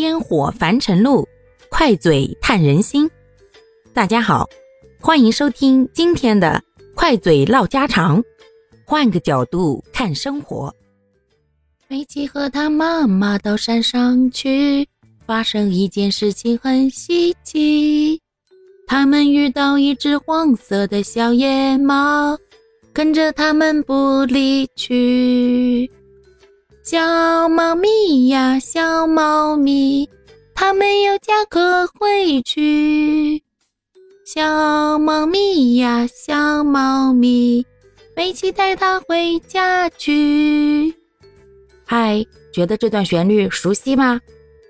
烟火凡尘路，快嘴探人心。大家好，欢迎收听今天的快嘴唠家常，换个角度看生活。美琪和他妈妈到山上去，发生一件事情很稀奇，他们遇到一只黄色的小野猫，跟着他们不离去。小猫咪呀，小猫咪，它没有家可回去。小猫咪呀，小猫咪，美琪带它回家去。嗨，觉得这段旋律熟悉吗？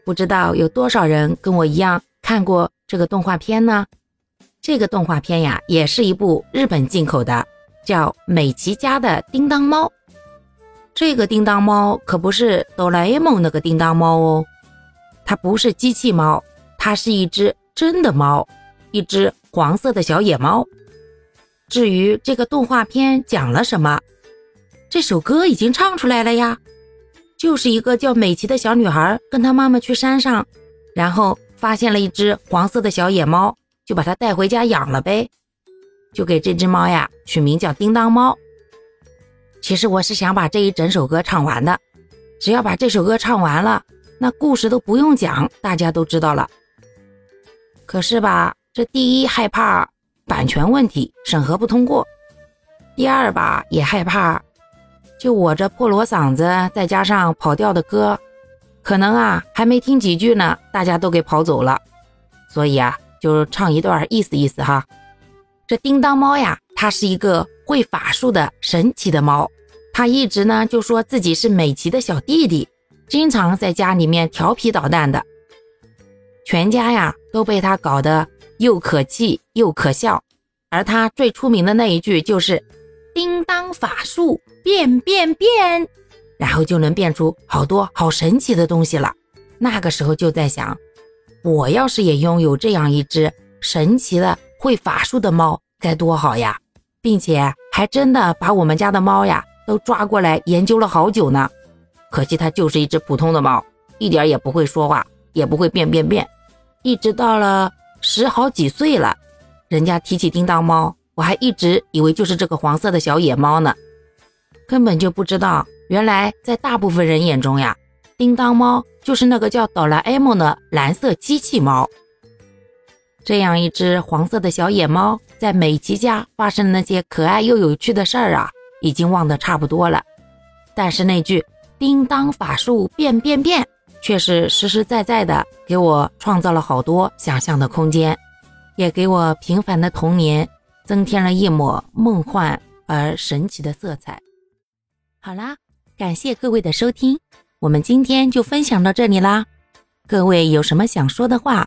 不知道有多少人跟我一样看过这个动画片呢？这个动画片呀，也是一部日本进口的，叫《美琪家的叮当猫》。这个叮当猫可不是哆啦 A 梦那个叮当猫哦，它不是机器猫，它是一只真的猫，一只黄色的小野猫。至于这个动画片讲了什么，这首歌已经唱出来了呀，就是一个叫美琪的小女孩跟她妈妈去山上，然后发现了一只黄色的小野猫，就把它带回家养了呗，就给这只猫呀取名叫叮当猫。其实我是想把这一整首歌唱完的，只要把这首歌唱完了，那故事都不用讲，大家都知道了。可是吧，这第一害怕版权问题审核不通过，第二吧也害怕，就我这破锣嗓子，再加上跑调的歌，可能啊还没听几句呢，大家都给跑走了。所以啊，就唱一段意思意思哈。这叮当猫呀，它是一个。会法术的神奇的猫，他一直呢就说自己是美琪的小弟弟，经常在家里面调皮捣蛋的，全家呀都被他搞得又可气又可笑。而他最出名的那一句就是“叮当法术变变变”，然后就能变出好多好神奇的东西了。那个时候就在想，我要是也拥有这样一只神奇的会法术的猫，该多好呀！并且还真的把我们家的猫呀都抓过来研究了好久呢，可惜它就是一只普通的猫，一点也不会说话，也不会变变变。一直到了十好几岁了，人家提起叮当猫，我还一直以为就是这个黄色的小野猫呢，根本就不知道，原来在大部分人眼中呀，叮当猫就是那个叫哆啦 A 梦的蓝色机器猫。这样一只黄色的小野猫，在美琪家发生的那些可爱又有趣的事儿啊，已经忘得差不多了。但是那句“叮当法术变变变”却是实实在在的，给我创造了好多想象的空间，也给我平凡的童年增添了一抹梦幻而神奇的色彩。好啦，感谢各位的收听，我们今天就分享到这里啦。各位有什么想说的话？